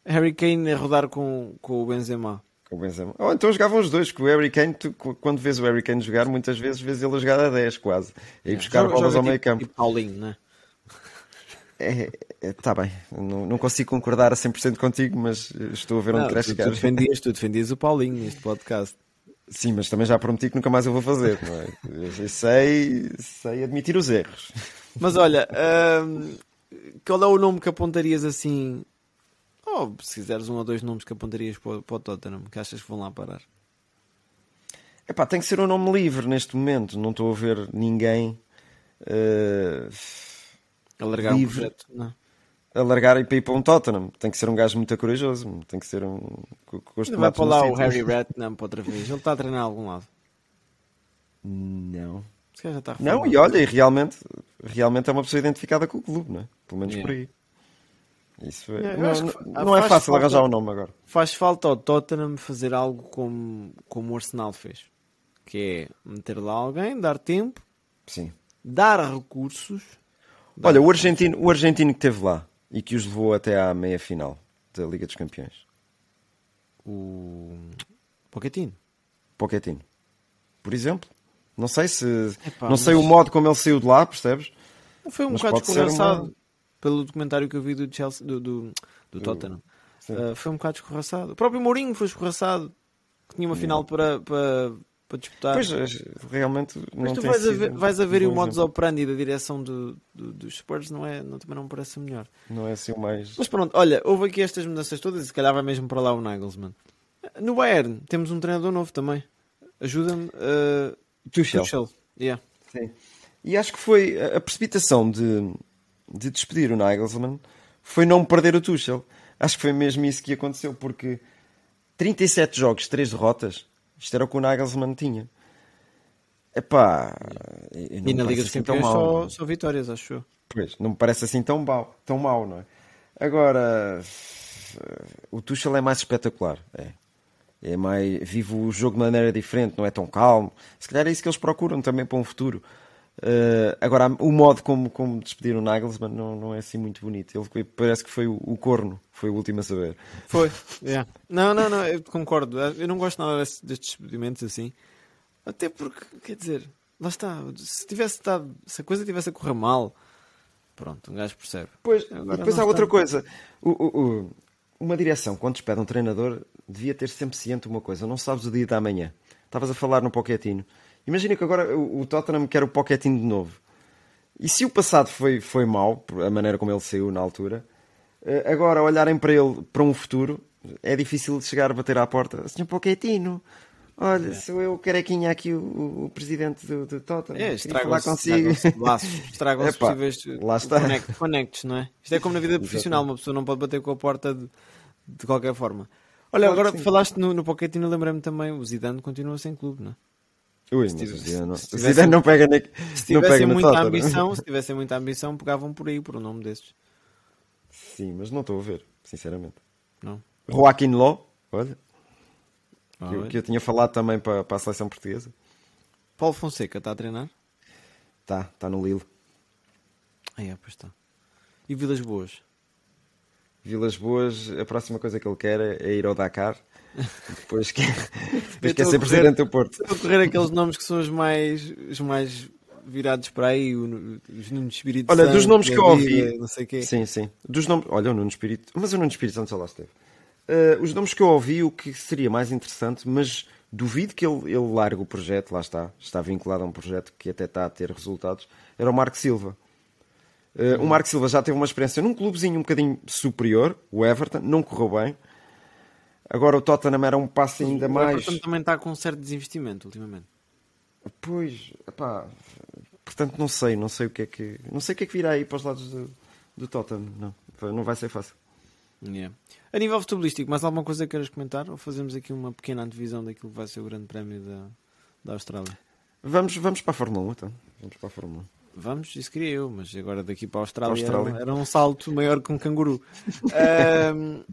Harry Kane a rodar com, com o Benzema. Com o Benzema. Ou então jogavam os dois, que o Harry Kane, tu, quando vês o Harry Kane jogar, muitas vezes vês ele a jogar a 10 quase. E buscar Joga- bolas joga ao meio tipo- campo. tipo Paulinho, não é? É, é, tá bem, não, não consigo concordar a 100% contigo, mas estou a ver onde Não, queres tu, tu, chegar. defendias, tu defendias o Paulinho neste podcast. Sim, mas também já prometi que nunca mais eu vou fazer, não é? Eu sei, sei admitir os erros. Mas olha, hum, qual é o nome que apontarias assim? Ou se quiseres um ou dois nomes que apontarias para, o- para o Tottenham, que achas que vão lá parar? Epá, tem que ser um nome livre neste momento, não estou a ver ninguém eh, Alargar Livre. projeto? Não. A largar e para ir para um Tottenham. Tem que ser um gajo muito corajoso, tem que ser um. Ainda vai para lá o. Harry <laughs> Redknapp para outra vez. Ele está a treinar a algum lado. Não. Se calhar já está a Não, e olha, e realmente, realmente é uma pessoa identificada com o clube, não é? Pelo menos Yeah. por aí. Isso é, não, que não- não é faz fácil falta- arranjar o nome agora. Faz falta ao Tottenham fazer algo como, como o Arsenal fez. Que é meter lá alguém, dar tempo, Sim. dar recursos. dar- Olha, o argentino, o argentino que esteve lá e que os levou até à meia final da Liga dos Campeões. O Pochettino. Pochettino. Por exemplo. Não sei se. Epá, não sei mas- o modo como ele saiu de lá, percebes? Foi um Mas bocado escorraçado. uma- Pelo documentário que eu vi do, Chelsea, do, do, do Tottenham. Uh, foi um bocado escorraçado. O próprio Mourinho foi escorraçado. Que tinha uma final para, para, para disputar. Pois, eh, realmente. Mas não tu tem vais a sido ver, vais a ver um o modus operandi da direção do, do- dos Spurs não é, não, também não me parece melhor. Não é assim o mais. Mas pronto, olha, houve aqui estas mudanças todas e se calhar vai mesmo para lá o Nagelsmann. No Bayern temos um treinador novo também. Ajuda-me. Uh, Tuchel. Tuchel. Yeah. Sim. E acho que foi a a precipitação de, de despedir o Nagelsmann foi não perder o Tuchel. Acho que foi mesmo isso que aconteceu, porque 37 jogos, 3 derrotas, isto era o que o Nagelsmann tinha. Epá, e, na Liga dos assim Campeões mau, só, só vitórias, acho eu. Pois, não me parece assim tão mau, tão mau, não é? Agora, o Tuchel é mais espetacular, é. É mais, vive o jogo de maneira diferente, não é tão calmo. Se calhar é isso que eles procuram também para um futuro. Eh, agora, o modo como, como despediram o Nagelsmann não, não é assim muito bonito. Ele parece que foi o, o corno, foi o último a saber. Foi, <laughs> yeah. Não, não, não, eu concordo. Eu não gosto nada destes experimentos assim. Até porque, quer dizer, lá está. Se tivesse estado, se a coisa tivesse a correr mal, pronto, um gajo percebe. Pois, Agora e depois há outra coisa. O- o- o- uma direção, quando despede um treinador, devia ter sempre ciente uma coisa. Não sabes o dia da manhã. Estavas a falar no Pochettino. Imagina que agora o, Tottenham quer o Pochettino de novo. E se o passado foi, foi mau, a maneira como ele saiu na altura, eh, agora olharem para ele, para um futuro, é difícil de chegar a bater à porta. Senhor Pochettino, olha, sou eu, carequinha aqui, o, o presidente do, do Tottenham. É, estragam-se consigo. estragam-se laços, <laughs> estragam-se Epá, possíveis lá está. connects, não é? Isto é como na vida profissional, uma pessoa não pode bater com a porta de, de qualquer forma. Olha, Claro agora falaste no, no Pochettino, lembrei-me também, o Zidane continua sem clube, não é? Ui, tivesse- não, se o tivesse- não pega Se não tivessem muita ambição, se <laughs> tivessem muita ambição, pegavam por aí, por um nome desses. Sim, mas não estou a ver, sinceramente. Não? Joaquim Ló, olha, Ah, que, eu- que eu tinha falado também para, para a seleção portuguesa. Paulo Fonseca está a treinar? Tá, está no Lille. Ah, é, pois está. E Vilas Boas? Vilas Boas, a próxima coisa que ele quer é é ir ao Dakar. Depois quer, <laughs> Eu depois quer estou ser presidente do Porto. Estou a correr aqueles nomes que são os mais, os mais virados para aí, o- os Nuno Espírito Olha, Santo, dos nomes que eu ouvi. Não sei quê. Sim, sim. Dos nomes. Olha, o Nuno Espírito. Mas o Nuno Espírito Santo já lá esteve. Eh, os nomes que eu ouvi, o que seria mais interessante, mas duvido que ele, ele largue o projeto, lá está. Está vinculado a um projeto que até está a ter resultados. Era o Marco Silva. Eh, O Marco Silva já teve uma experiência num clubezinho um bocadinho superior, o Everton, não correu bem. Agora o Tottenham era um passo ainda O mais. Everton também está com um certo desinvestimento ultimamente. Pois, epá, portanto não sei, não sei o que é que. Não sei o que é que virá aí para os lados do, do Tottenham. Não, não vai ser fácil. Yeah. A nível futebolístico, mais alguma coisa que queiras comentar? Ou fazemos aqui uma pequena antevisão daquilo que vai ser o grande prémio da, da Austrália? Vamos, vamos para a Fórmula 1 então. Vamos para a Fórmula 1. Vamos, isso queria eu, mas agora daqui para a Austrália, Austrália. Era, era um salto maior que um canguru. <laughs> Ahm,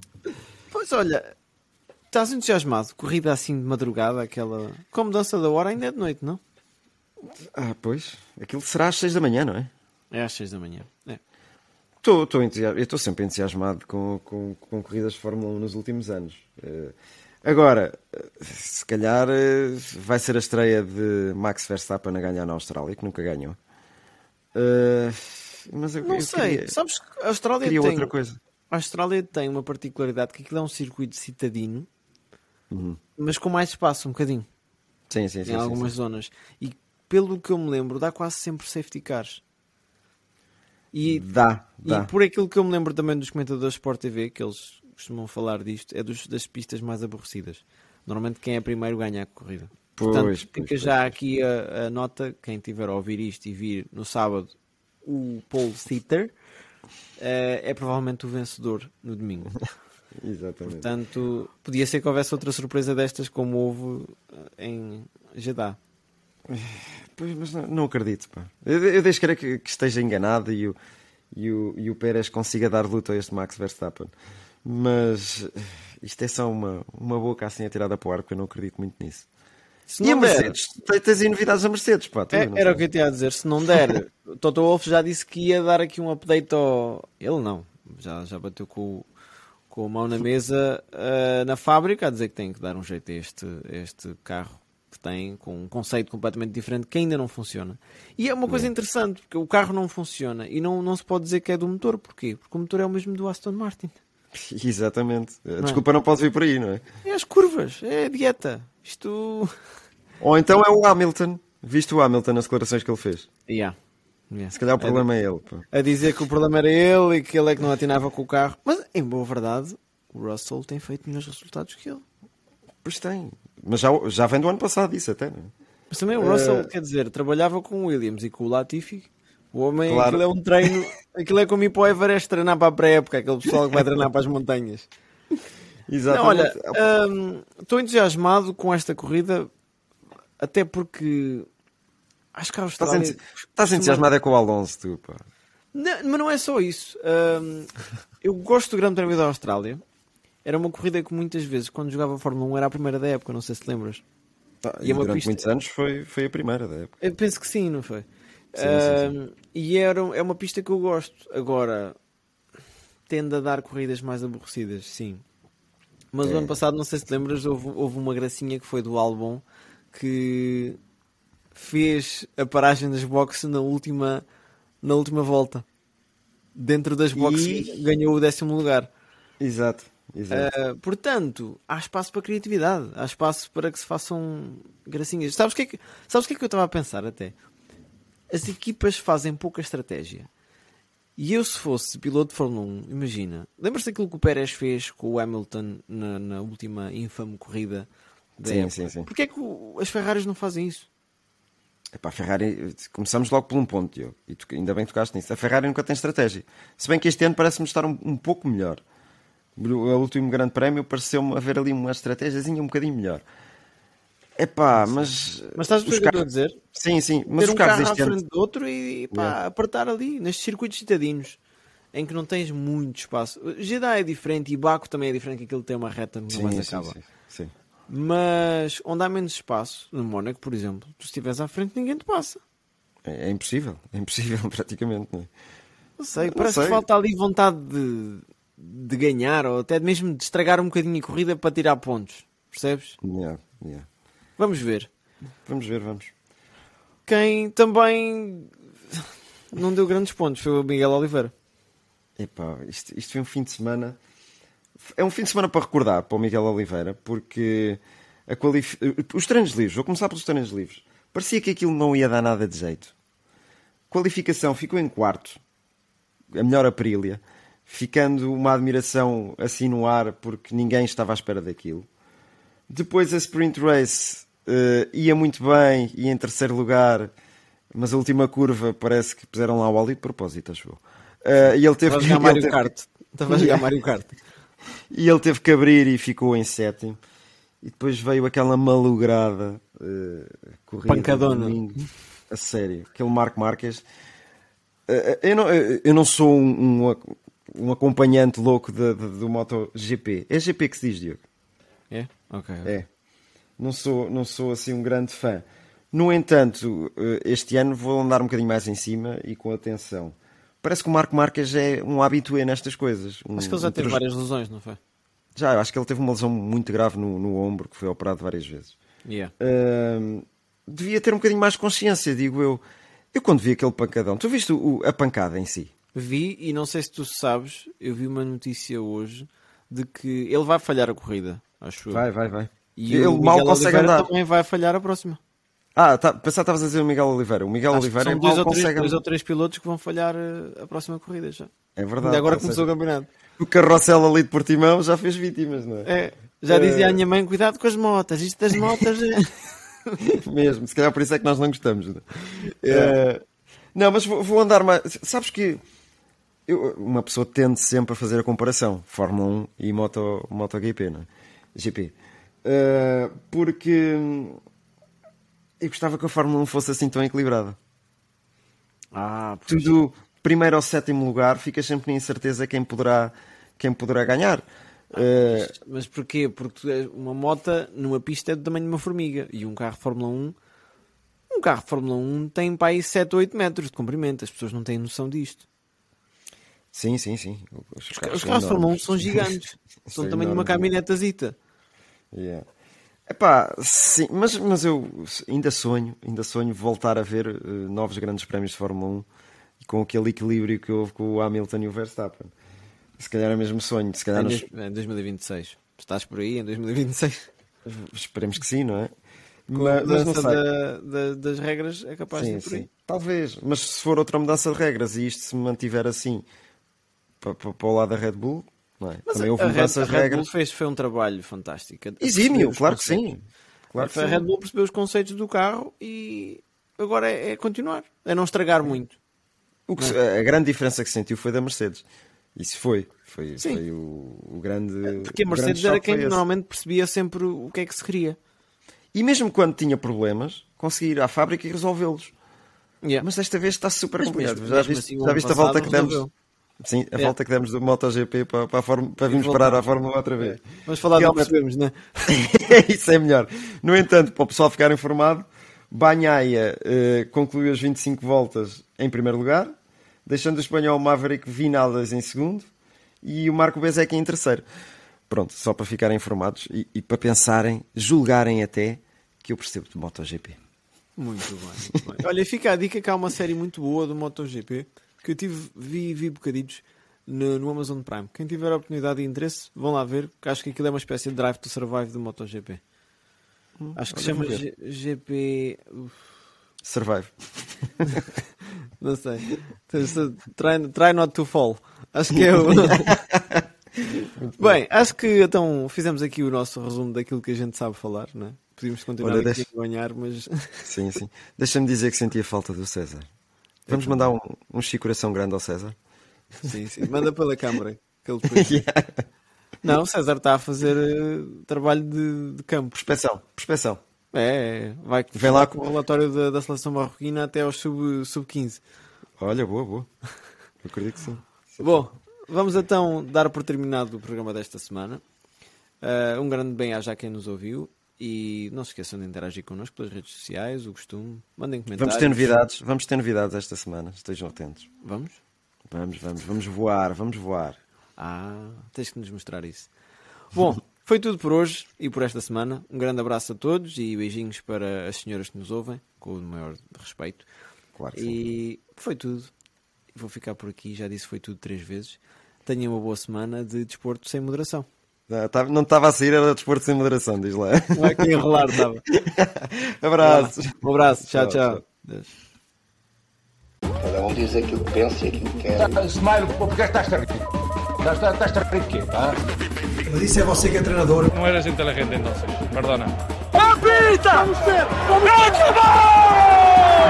pois olha, estás entusiasmado? Corrida assim de madrugada, aquela. Com a mudança da hora ainda é de noite, não? Ah, pois. Aquilo será às 6 da manhã, não é? É às 6 da manhã. É. Estou, entusiasmado, eu estou sempre entusiasmado com, com, com corridas de Fórmula 1 nos últimos anos. Eh, agora, eh, se calhar eh, vai ser a estreia de Max Verstappen a ganhar na Austrália, que nunca ganhou. Mas eu, Não eu sei, queria, sabes que a Austrália tem. outra coisa. A Austrália tem uma particularidade que aquilo é um circuito citadino, Uhum. mas com mais espaço, um bocadinho, Sim, sim, em sim, algumas sim. zonas. E pelo que eu me lembro, dá quase sempre safety cars. E, Dá, dá. e por aquilo que eu me lembro também dos comentadores Sport TV, que eles costumam falar disto, é dos, das pistas mais aborrecidas. Normalmente quem é primeiro ganha a corrida. Pois, Portanto, pois, fica pois, já aqui a, a nota, quem tiver a ouvir isto e vir no sábado o pole sitter, eh, é provavelmente o vencedor no domingo. <laughs> Exatamente. Portanto, podia ser que houvesse outra surpresa destas, como houve eh, em Jeddah. Pois, mas não, não acredito, pá. Eu, eu deixo que, que esteja enganado e o, e, o, e o Pérez consiga dar luta a este Max Verstappen. Mas eh, isto é só uma, uma boca assim atirada para o ar, porque eu não acredito muito nisso. Se e a não der, Mercedes? Te- Tens aí novidades da Mercedes, pá. É, era o que eu tinha a dizer. Se não der, <laughs> Toto Wolff já disse que ia dar aqui um update ao. Ele não. Já, já bateu com, o- com a mão na mesa ah, na fábrica a dizer que tem que dar um jeito a este, este carro que tem, com um conceito completamente diferente que ainda não funciona. E é uma coisa interessante, porque o carro não funciona e não, não se pode dizer que é do motor. Porquê? Porque o motor é o mesmo do Aston Martin. <laughs> Exatamente. A Desculpa, não pode vir por aí, não é? É as curvas, é a dieta. Isto. Ou então é o Hamilton. Viste o Hamilton nas declarações que ele fez? Yeah. Yeah. Se calhar o problema é ele, pá. a dizer que o problema era ele e que ele é que não atinava com o carro. Mas, em boa verdade, o Russell tem feito melhores resultados que ele. Pois tem. Mas já, já vem do ano passado isso até, não é? Mas também o Russell, quer dizer, trabalhava com o Williams e com o Latifi. O homem, Claro. aquilo é um treino, <laughs> aquilo é como ir para o Everest treinar para a pré-época, aquele pessoal que vai treinar para as montanhas. <laughs> Não, olha, Exatamente. hum, estou entusiasmado com esta corrida, até porque acho que a Estás Austrália. entu- Estás entusiasmado é com o Alonso, tu, pá. Não, mas não é só isso. Hum, eu gosto do Grande Prémio da Austrália. Era uma corrida que muitas vezes, quando jogava Fórmula 1, era a primeira da época, não sei se te lembras. Ah, E e é uma durante pista- muitos anos foi, foi a primeira da época. Eu penso que sim, não foi? Sim, sim, Hum, E era, é uma pista que eu gosto. Agora, tende a dar corridas mais aborrecidas, sim. Mas É. o ano passado, não sei se te lembras, houve, houve uma gracinha que foi do Albon que fez a paragem das boxes na última, na última volta. Dentro das boxes E- ganhou o décimo lugar. Exato, exato. Uh, portanto, há espaço para criatividade, há espaço para que se façam gracinhas. Sabes o que é que, sabes que, é que eu estava a pensar até? As equipas fazem pouca estratégia. E eu, se fosse piloto de Fórmula 1, imagina, lembras-te daquilo que o Pérez fez com o Hamilton na, na última infame corrida? da Sim, época? sim, sim. Porquê é que as Ferraris não fazem isso? Epá, a Ferrari, começamos logo por um ponto, Diogo, e tu, ainda bem que tocaste nisso. A Ferrari nunca tem estratégia. Se bem que este ano parece-me estar um, um pouco melhor. O último grande prémio pareceu-me haver ali uma estratégiazinha um bocadinho melhor. Epá, mas. Mas estás a o que eu estou a dizer? Sim, sim, mas ter os um carros carro à este ano. frente do outro e pá, Yeah. apertar ali, nestes circuitos citadinos. em que não tens muito espaço. Jeddah é diferente e Baco também é diferente, que aquilo tem uma reta que não mais acaba. sim, sim. Mas onde há menos espaço, no Mónaco, por exemplo, tu estiveres à frente, ninguém te passa. É, é impossível, é impossível <laughs> praticamente. Não, é? não sei, Não parece sei. que falta ali vontade de, de ganhar ou até mesmo de estragar um bocadinho a corrida para tirar pontos. Percebes? Yeah, yeah. Vamos ver. Vamos ver, vamos. Quem também <laughs> não deu grandes pontos foi o Miguel Oliveira. Epá, isto, isto foi um fim de semana. É um fim de semana para recordar para o Miguel Oliveira, porque a qualif... os treinos livres, vou começar pelos treinos livres. Parecia que aquilo não ia dar nada de jeito. Qualificação ficou em quarto, a melhor Aprilia, ficando uma admiração assim no ar, porque ninguém estava à espera daquilo. Depois a sprint race eh, ia muito bem, ia em terceiro lugar, mas a última curva parece que puseram lá o óleo de propósito, acho eu. Eh, e ele teve Estava que- jogar <laughs> Mario teve- Kart. Estava a jogar Mario Kart. E ele teve que abrir e ficou em sétimo. E depois veio aquela malograda eh, corrida. Pancadona. domingo. A sério. Aquele Marco Marques. Eh, eu, não, eu eu não sou um, um, um acompanhante louco de- de- do MotoGP. É GP que se diz, Diogo. É? Ok. É. Não sou, não sou assim um grande fã. No entanto, este ano vou andar um bocadinho mais em cima e com atenção. Parece que o Marco Marques é um habitué nestas coisas. Um, Acho que ele já um teve várias lesões, não foi? já, acho que ele teve uma lesão muito grave no, no ombro, que foi operado várias vezes. Yeah. Ahm, devia ter um bocadinho mais consciência, digo eu. Eu quando vi aquele pancadão, tu viste o- a pancada em si? Vi, e não sei se tu sabes, eu vi uma notícia hoje de que ele vai falhar a corrida, acho eu. Vai, vai, vai. E ele o mal Miguel consegue Oliveira andar. também vai falhar a próxima. Ah, tá, pensava que estavas a dizer o Miguel Oliveira. O Miguel Acho Oliveira são mal dois ou, três, consegue dois ou três pilotos que vão falhar eh, a próxima corrida já. É verdade. Ainda agora Ou começou o seja, campeonato. o carrossel ali de Portimão já fez vítimas, não é? É, já dizia a minha mãe, cuidado com as motas, isto das motas é... <laughs> Mesmo, se calhar por isso é que nós não gostamos. Não, é? Eh, não mas vou, vou andar mais. Sabes que eu- uma pessoa tende sempre a fazer a comparação Fórmula 1 e Moto, MotoGP, não é? GP. Eh, porque eu gostava que a Fórmula 1 fosse assim tão equilibrada. Ah, pois. Tudo primeiro ao sétimo lugar, ficas sempre na incerteza quem poderá, quem poderá ganhar. Eh, Mas porquê? Porque uma moto numa pista é do tamanho de uma formiga e um carro de Fórmula 1 um carro de Fórmula 1 tem para aí 7 ou 8 metros de comprimento. As pessoas não têm noção disto. sim, sim, sim. Os, Os carros de Fórmula 1 são gigantes. <laughs> São do tamanho de uma caminhonetazita. Yeah. Epá, sim, mas, mas eu ainda sonho, ainda sonho voltar a ver eh, novos grandes prémios de Fórmula 1 e com aquele equilíbrio que houve com o Hamilton e o Verstappen. Se calhar é mesmo sonho, se calhar Em, dois- em 2026. Estás por aí em 2026. esperemos que sim, não é? Com a Mas, mas não mudança sei. da- da- das regras é capaz Sim, de ir por aí. sim. Talvez, mas se for outra mudança de regras e isto se mantiver assim para, para, para o lado da Red Bull, é? Mas também a, houve a Red, mudanças a Red Bull regras. fez, foi um trabalho fantástico. Exímio, claro que sim. Claro que a. Red Bull percebeu os conceitos do carro e agora é, é continuar. É não estragar muito. O que se- a grande diferença que se sentiu foi da Mercedes. Isso foi. Foi, foi o, o grande. Porque a Mercedes era quem normalmente percebia sempre o que é que se queria. E mesmo quando tinha problemas, conseguia ir à fábrica e resolvê-los. Yeah. Mas desta vez está super complicado. mesmo- já mesmo viste, assim, já viste a volta que demos? resolveu. Sim, a Yeah. volta que demos do MotoGP para, para, a para virmos parar à Fórmula outra vez. Vamos falar do que percebemos, não é? Isso é melhor. No entanto, para o pessoal ficar informado, Banhaia eh, concluiu as 25 voltas em primeiro lugar, deixando o espanhol Maverick Vinales em segundo e o Marco Bezek em terceiro. Pronto, só para ficarem informados e, e para pensarem, julgarem até que eu percebo de MotoGP. Muito bem, muito bem. Olha, fica a dica que há uma série muito boa do MotoGP que eu tive, vi, vi bocadinhos no, no Amazon Prime. Quem tiver a oportunidade e interesse, vão lá ver, que acho que aquilo é uma espécie de Drive to Survive do MotoGP. Acho que chama. G- GP. uf, Survive. <laughs> Não sei. Try, try not to fall. Acho que é o. <laughs> Bem, acho que então fizemos aqui o nosso resumo daquilo que a gente sabe falar, não é? Podíamos continuar Olha, aqui deixa- a ganhar, mas. Sim, sim. Deixa-me dizer que sentia falta do César. Vamos mandar um, um chico coração grande ao César? Sim, sim. Manda pela câmara. Que ele depois... <laughs> Não, o César está a fazer eh, trabalho de, de campo. Prospeção, prospeção. É, é, vai Vem lá com o relatório da, da seleção marroquina até aos sub- sub-15. Olha, boa, boa. Eu acredito que sim. Bom, vamos então dar por terminado o programa desta semana. Uh, um grande bem-aja a quem nos ouviu e não se esqueçam de interagir connosco pelas redes sociais, o costume, mandem comentários. Vamos ter novidades, vamos ter novidades esta semana, estejam atentos. Vamos? Vamos, vamos, vamos voar, vamos voar. Ah, tens que nos mostrar isso. Bom, foi tudo por hoje e por esta semana. Um grande abraço a todos e beijinhos para as senhoras que nos ouvem, com o maior respeito. Claro que e sim. foi tudo. Vou ficar por aqui, já disse foi tudo três vezes. Tenham uma boa semana de desporto sem moderação. Não estava a sair, era desporto sem moderação, diz lá. Não é que enrolar, estava. <laughs> Abraços. Um abraço, tchau, Tchau, tchau. Deus. Cada um diz aquilo que pensa e aquilo que quer. Smile, porque estás-te a rir? Estás-te a rir de quê? tá? Mas isso é você que é treinador. No eres inteligente entonces, perdona.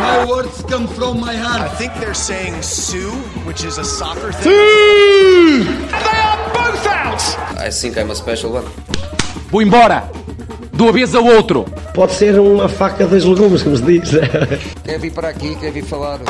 My words come from my I heart. think they're saying Sue, which is a soccer thing. Out. I think I'm a special one. Vou embora! Do avesso ao outro! Pode ser uma faca dos legumes, como se diz. Quer vir para aqui, quer vir falar.